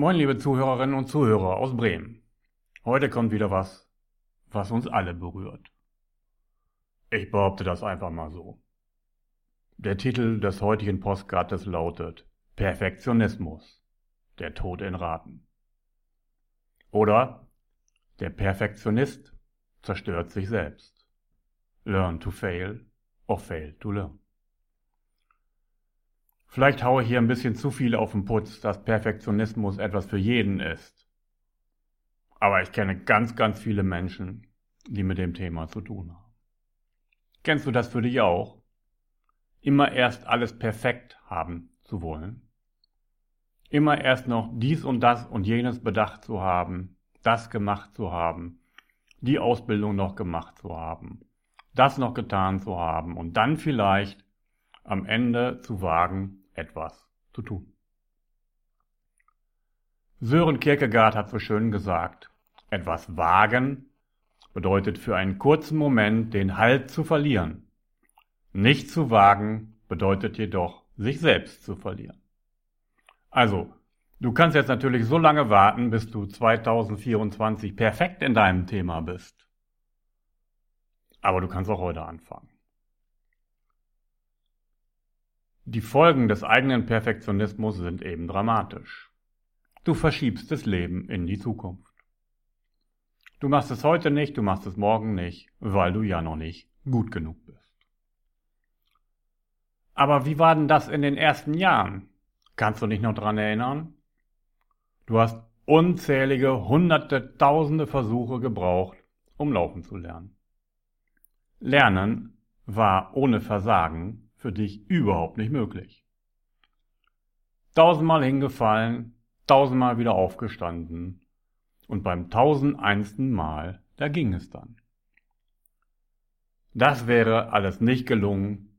Moin, liebe Zuhörerinnen und Zuhörer aus Bremen. Heute kommt wieder was, was uns alle berührt. Ich behaupte das einfach mal so. Der Titel des heutigen Postkartes lautet Perfektionismus. Der Tod in Raten. Oder der Perfektionist zerstört sich selbst. Learn to fail or fail to learn. Vielleicht haue ich hier ein bisschen zu viel auf den Putz, dass Perfektionismus etwas für jeden ist. Aber ich kenne ganz, ganz viele Menschen, die mit dem Thema zu tun haben. Kennst du das für dich auch? Immer erst alles perfekt haben zu wollen? Immer erst noch dies und das und jenes bedacht zu haben, das gemacht zu haben, die Ausbildung noch gemacht zu haben, das noch getan zu haben und dann vielleicht am Ende zu wagen, etwas zu tun. Sören Kierkegaard hat so schön gesagt, etwas wagen bedeutet für einen kurzen Moment den Halt zu verlieren. Nicht zu wagen bedeutet jedoch, sich selbst zu verlieren. Also, du kannst jetzt natürlich so lange warten, bis du 2024 perfekt in deinem Thema bist. Aber du kannst auch heute anfangen. Die Folgen des eigenen Perfektionismus sind eben dramatisch. Du verschiebst das Leben in die Zukunft. Du machst es heute nicht, du machst es morgen nicht, weil du ja noch nicht gut genug bist. Aber wie war denn das in den ersten Jahren? Kannst du dich noch dran erinnern? Du hast unzählige, hunderte, tausende Versuche gebraucht, um laufen zu lernen. Lernen war ohne Versagen für dich überhaupt nicht möglich. Tausendmal hingefallen, tausendmal wieder aufgestanden und beim tausendeinsten Mal, da ging es dann. Das wäre alles nicht gelungen,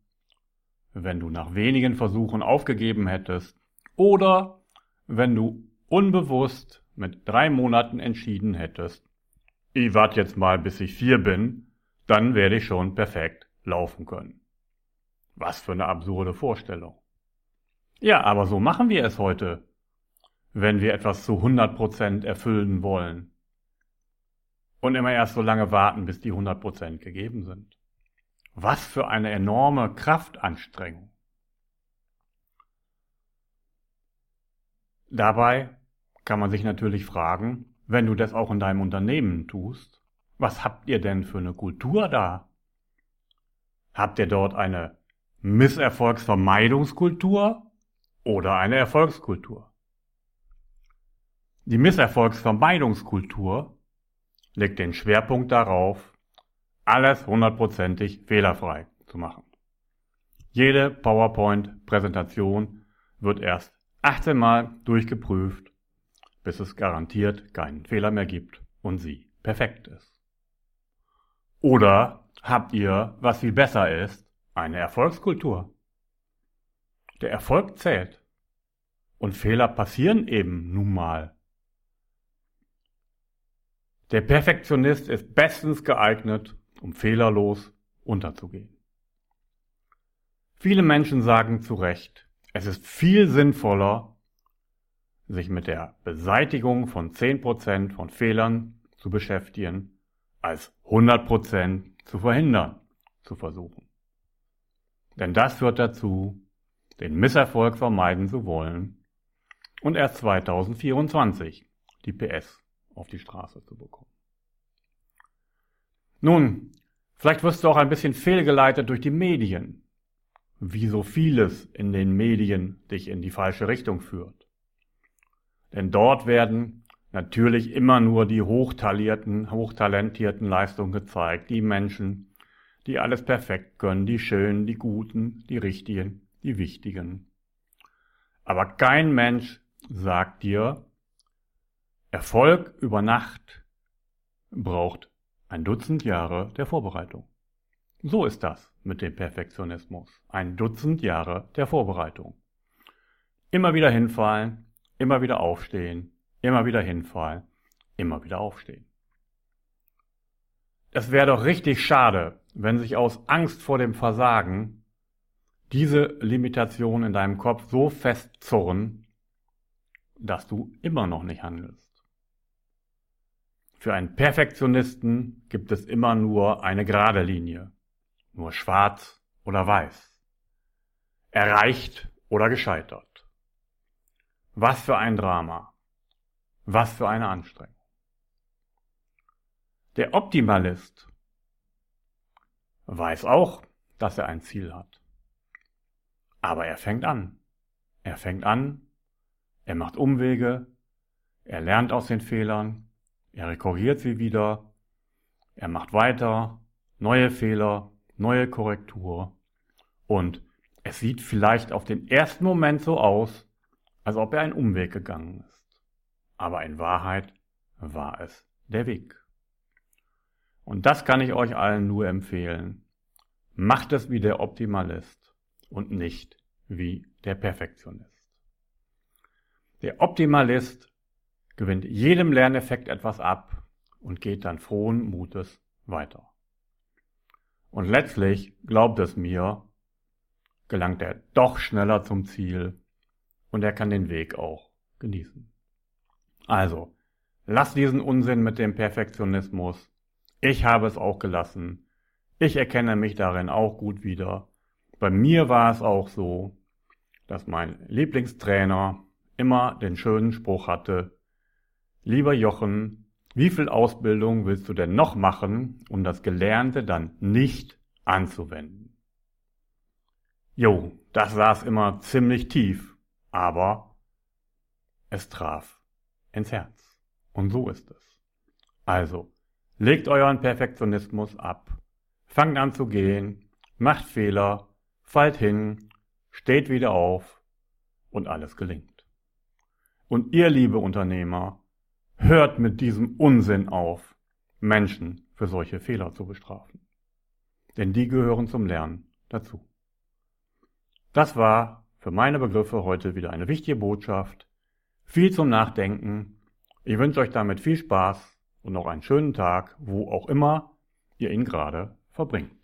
wenn du nach wenigen Versuchen aufgegeben hättest oder wenn du unbewusst mit drei Monaten entschieden hättest, ich warte jetzt mal bis ich vier bin, dann werde ich schon perfekt laufen können. Was für eine absurde Vorstellung. Ja, aber so machen wir es heute, wenn wir etwas zu 100% erfüllen wollen. Und immer erst so lange warten, bis die 100% gegeben sind. Was für eine enorme Kraftanstrengung. Dabei kann man sich natürlich fragen, wenn du das auch in deinem Unternehmen tust, was habt ihr denn für eine Kultur da? Habt ihr dort eine Misserfolgsvermeidungskultur oder eine Erfolgskultur. Die Misserfolgsvermeidungskultur legt den Schwerpunkt darauf, alles hundertprozentig fehlerfrei zu machen. Jede PowerPoint-Präsentation wird erst 18 Mal durchgeprüft, bis es garantiert keinen Fehler mehr gibt und sie perfekt ist. Oder habt ihr, was viel besser ist, eine Erfolgskultur. Der Erfolg zählt. Und Fehler passieren eben nun mal. Der Perfektionist ist bestens geeignet, um fehlerlos unterzugehen. Viele Menschen sagen zu Recht, es ist viel sinnvoller, sich mit der Beseitigung von 10% von Fehlern zu beschäftigen, als 100% zu verhindern zu versuchen. Denn das führt dazu, den Misserfolg vermeiden zu wollen und erst 2024 die PS auf die Straße zu bekommen. Nun, vielleicht wirst du auch ein bisschen fehlgeleitet durch die Medien, wie so vieles in den Medien dich in die falsche Richtung führt. Denn dort werden natürlich immer nur die hochtalierten, hochtalentierten Leistungen gezeigt, die Menschen, die alles perfekt können, die schönen, die guten, die richtigen, die wichtigen. Aber kein Mensch sagt dir, Erfolg über Nacht braucht ein Dutzend Jahre der Vorbereitung. So ist das mit dem Perfektionismus. Ein Dutzend Jahre der Vorbereitung. Immer wieder hinfallen, immer wieder aufstehen, immer wieder hinfallen, immer wieder aufstehen. Es wäre doch richtig schade, wenn sich aus Angst vor dem Versagen diese Limitationen in deinem Kopf so festzurren, dass du immer noch nicht handelst. Für einen Perfektionisten gibt es immer nur eine gerade Linie, nur schwarz oder weiß, erreicht oder gescheitert. Was für ein Drama, was für eine Anstrengung. Der Optimalist weiß auch, dass er ein Ziel hat. Aber er fängt an. Er fängt an, er macht Umwege, er lernt aus den Fehlern, er rekorriert sie wieder, er macht weiter, neue Fehler, neue Korrektur und es sieht vielleicht auf den ersten Moment so aus, als ob er einen Umweg gegangen ist. Aber in Wahrheit war es der Weg. Und das kann ich euch allen nur empfehlen. Macht es wie der Optimalist und nicht wie der Perfektionist. Der Optimalist gewinnt jedem Lerneffekt etwas ab und geht dann frohen Mutes weiter. Und letztlich, glaubt es mir, gelangt er doch schneller zum Ziel und er kann den Weg auch genießen. Also, lass diesen Unsinn mit dem Perfektionismus. Ich habe es auch gelassen. Ich erkenne mich darin auch gut wieder. Bei mir war es auch so, dass mein Lieblingstrainer immer den schönen Spruch hatte, lieber Jochen, wie viel Ausbildung willst du denn noch machen, um das Gelernte dann nicht anzuwenden? Jo, das saß immer ziemlich tief, aber es traf ins Herz. Und so ist es. Also, legt euren Perfektionismus ab, fangt an zu gehen, macht Fehler, fallt hin, steht wieder auf und alles gelingt. Und ihr, liebe Unternehmer, hört mit diesem Unsinn auf, Menschen für solche Fehler zu bestrafen. Denn die gehören zum Lernen dazu. Das war für meine Begriffe heute wieder eine wichtige Botschaft. Viel zum Nachdenken. Ich wünsche euch damit viel Spaß und noch einen schönen Tag, wo auch immer ihr ihn gerade verbringt.